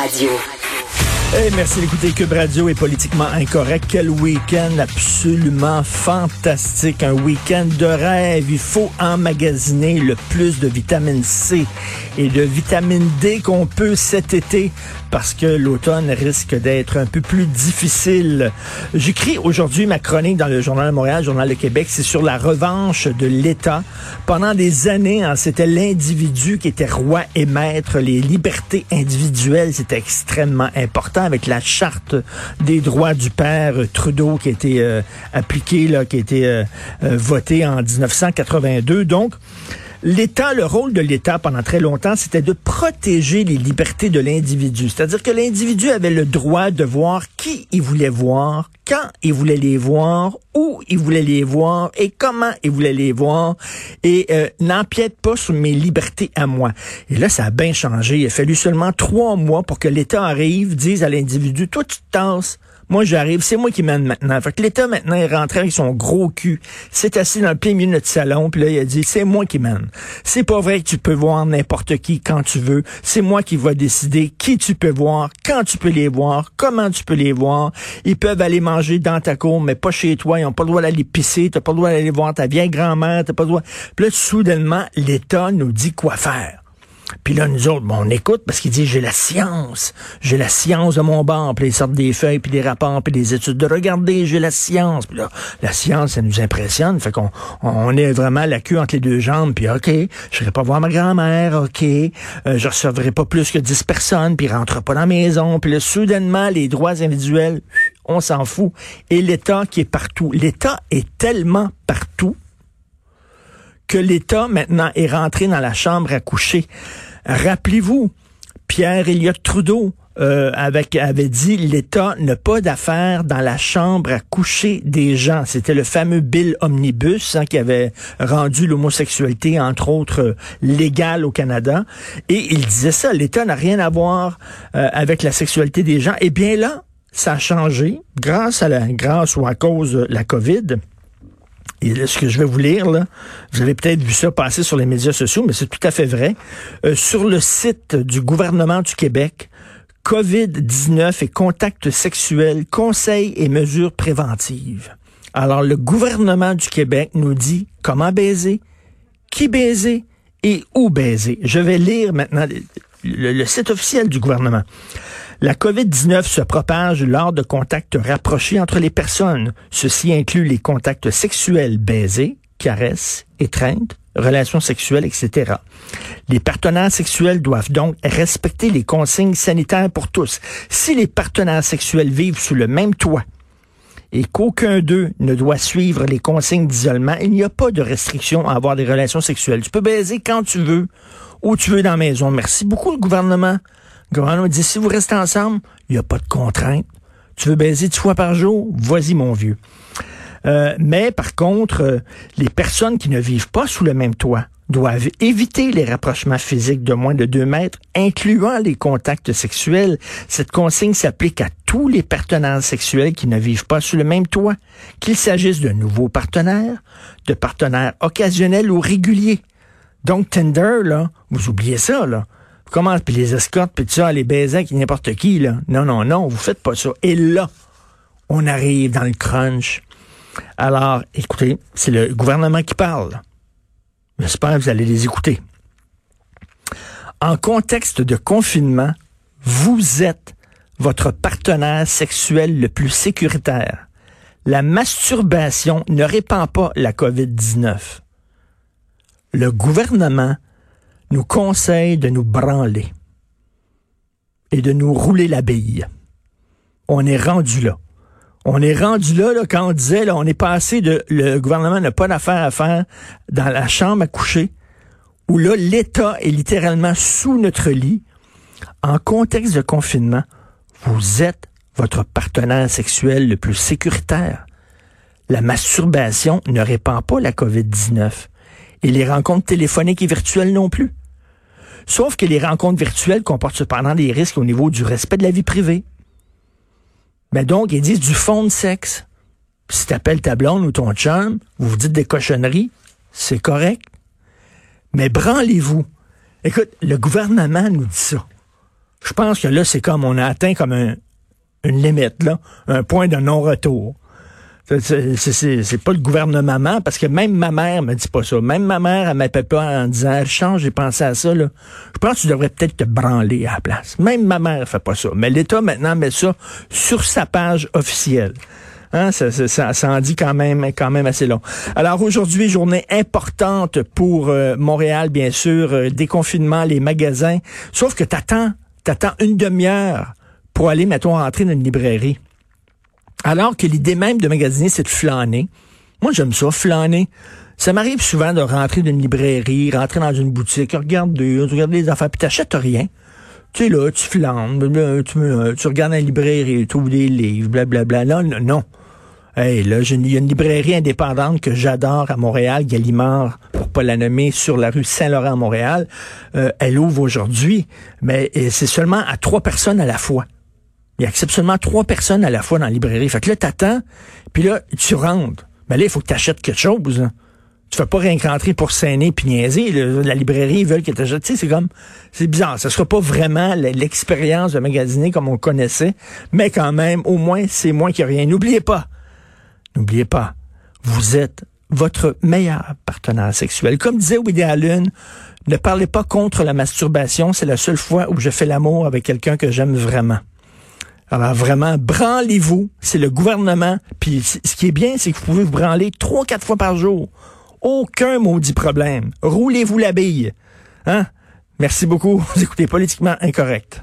Radio. Hey, merci d'écouter Cube Radio est politiquement incorrect. Quel week-end absolument fantastique. Un week-end de rêve. Il faut emmagasiner le plus de vitamine C et de vitamine D qu'on peut cet été parce que l'automne risque d'être un peu plus difficile. J'écris aujourd'hui ma chronique dans le Journal de Montréal, Journal de Québec. C'est sur la revanche de l'État. Pendant des années, hein, c'était l'individu qui était roi et maître. Les libertés individuelles, c'était extrêmement important avec la charte des droits du père Trudeau qui a été euh, appliquée, là, qui a été euh, euh, votée en 1982. Donc, L'État, le rôle de l'État pendant très longtemps, c'était de protéger les libertés de l'individu. C'est-à-dire que l'individu avait le droit de voir qui il voulait voir, quand il voulait les voir, où il voulait les voir et comment il voulait les voir et euh, n'empiète pas sur mes libertés à moi. Et là, ça a bien changé. Il a fallu seulement trois mois pour que l'État arrive, dise à l'individu, toi tu te tasses, moi, j'arrive, c'est moi qui mène maintenant. Fait que l'État, maintenant, est rentré avec son gros cul. C'est assis dans le plein milieu de notre salon, puis là, il a dit, c'est moi qui mène. C'est pas vrai que tu peux voir n'importe qui quand tu veux. C'est moi qui va décider qui tu peux voir, quand tu peux les voir, comment tu peux les voir. Ils peuvent aller manger dans ta cour, mais pas chez toi. Ils ont pas le droit d'aller pisser. T'as pas le droit d'aller voir ta vieille grand-mère. T'as pas le droit. Puis là, soudainement, l'État nous dit quoi faire. Puis là, nous autres, bon, on écoute parce qu'il dit j'ai la science, j'ai la science de mon banc, puis ils sortent des feuilles, puis des rapports, puis des études de regarder, j'ai la science. Puis là, la science, ça nous impressionne, fait qu'on on est vraiment la queue entre les deux jambes, puis ok, je vais pas voir ma grand-mère, ok, euh, je recevrai pas plus que 10 personnes, puis rentre pas dans la maison, puis là, soudainement, les droits individuels, on s'en fout. Et l'État qui est partout, l'État est tellement partout que l'État maintenant est rentré dans la chambre à coucher. Rappelez-vous, Pierre Elliott Trudeau euh, avait dit l'État n'a pas d'affaires dans la chambre à coucher des gens. C'était le fameux Bill Omnibus hein, qui avait rendu l'homosexualité, entre autres, euh, légale au Canada. Et il disait ça, l'État n'a rien à voir euh, avec la sexualité des gens. Eh bien là, ça a changé grâce à la grâce ou à cause de la COVID. Et ce que je vais vous lire, là, vous avez peut-être vu ça passer sur les médias sociaux, mais c'est tout à fait vrai. Euh, sur le site du gouvernement du Québec, COVID-19 et contacts sexuels, conseils et mesures préventives. Alors, le gouvernement du Québec nous dit comment baiser, qui baiser et où baiser. Je vais lire maintenant le site officiel du gouvernement. La COVID-19 se propage lors de contacts rapprochés entre les personnes. Ceci inclut les contacts sexuels baisés, caresses, étreintes, relations sexuelles, etc. Les partenaires sexuels doivent donc respecter les consignes sanitaires pour tous. Si les partenaires sexuels vivent sous le même toit et qu'aucun d'eux ne doit suivre les consignes d'isolement, il n'y a pas de restriction à avoir des relations sexuelles. Tu peux baiser quand tu veux, où tu veux dans la maison. Merci beaucoup, le gouvernement. Gouvernement dit, si vous restez ensemble, il n'y a pas de contrainte. Tu veux baiser dix fois par jour? Vas-y, mon vieux. Euh, mais par contre, euh, les personnes qui ne vivent pas sous le même toit doivent éviter les rapprochements physiques de moins de deux mètres, incluant les contacts sexuels. Cette consigne s'applique à tous les partenaires sexuels qui ne vivent pas sous le même toit, qu'il s'agisse de nouveaux partenaires, de partenaires occasionnels ou réguliers. Donc Tinder, là, vous oubliez ça, là. Comment, puis les escortes, puis tout ça, les baisers avec n'importe qui, là. Non, non, non, vous faites pas ça. Et là, on arrive dans le crunch. Alors, écoutez, c'est le gouvernement qui parle. J'espère que vous allez les écouter. En contexte de confinement, vous êtes votre partenaire sexuel le plus sécuritaire. La masturbation ne répand pas la COVID-19. Le gouvernement nous conseille de nous branler et de nous rouler la bille. On est rendu là. On est rendu là, là quand on disait, on est passé de le gouvernement n'a pas d'affaires à faire dans la chambre à coucher, où là, l'État est littéralement sous notre lit. En contexte de confinement, vous êtes votre partenaire sexuel le plus sécuritaire. La masturbation ne répand pas la COVID-19 et les rencontres téléphoniques et virtuelles non plus. Sauf que les rencontres virtuelles comportent cependant des risques au niveau du respect de la vie privée. Mais donc, ils disent du fond de sexe. Si t'appelles ta blonde ou ton chum, vous vous dites des cochonneries, c'est correct. Mais branlez-vous. Écoute, le gouvernement nous dit ça. Je pense que là, c'est comme on a atteint comme un, une limite, là, un point de non-retour. C'est pas le gouvernement, parce que même ma mère me dit pas ça. Même ma mère, elle m'appelle pas en disant, change, j'ai pensé à ça, là. Je pense que tu devrais peut-être te branler à la place. Même ma mère fait pas ça. Mais l'État, maintenant, met ça sur sa page officielle. Hein, ça, ça, ça, en dit quand même, quand même assez long. Alors aujourd'hui, journée importante pour euh, Montréal, bien sûr, euh, déconfinement, les magasins. Sauf que t'attends, t'attends une demi-heure pour aller, mettons, rentrer dans une librairie. Alors que l'idée même de magasiner, c'est de flâner. Moi, j'aime ça, flâner. Ça m'arrive souvent de rentrer dans une librairie, rentrer dans une boutique, regarder, regarder les affaires, puis t'achètes rien. Tu es là, tu flânes, tu, tu regardes la librairie, tu ouvres des livres, blablabla. Là, non. Hey, là, il y a une librairie indépendante que j'adore à Montréal, Gallimard, pour pas la nommer, sur la rue Saint-Laurent à Montréal. Euh, elle ouvre aujourd'hui, mais c'est seulement à trois personnes à la fois. Il accepte seulement trois personnes à la fois dans la librairie. Fait que là, t'attends, puis là, tu rentres. Mais là, il faut que tu achètes quelque chose. Hein. Tu fais pas rien rentrer pour saigner puis niaiser. La librairie, ils veulent que tu sais, c'est comme... C'est bizarre. Ce sera pas vraiment l'expérience de magasiner comme on connaissait, mais quand même, au moins, c'est moins a rien. N'oubliez pas, n'oubliez pas, vous êtes votre meilleur partenaire sexuel. Comme disait Woody Allen, ne parlez pas contre la masturbation. C'est la seule fois où je fais l'amour avec quelqu'un que j'aime vraiment. Alors vraiment, branlez-vous. C'est le gouvernement. Puis ce qui est bien, c'est que vous pouvez vous branler trois, quatre fois par jour. Aucun maudit problème. Roulez-vous la bille. Hein? Merci beaucoup. Vous écoutez Politiquement Incorrect.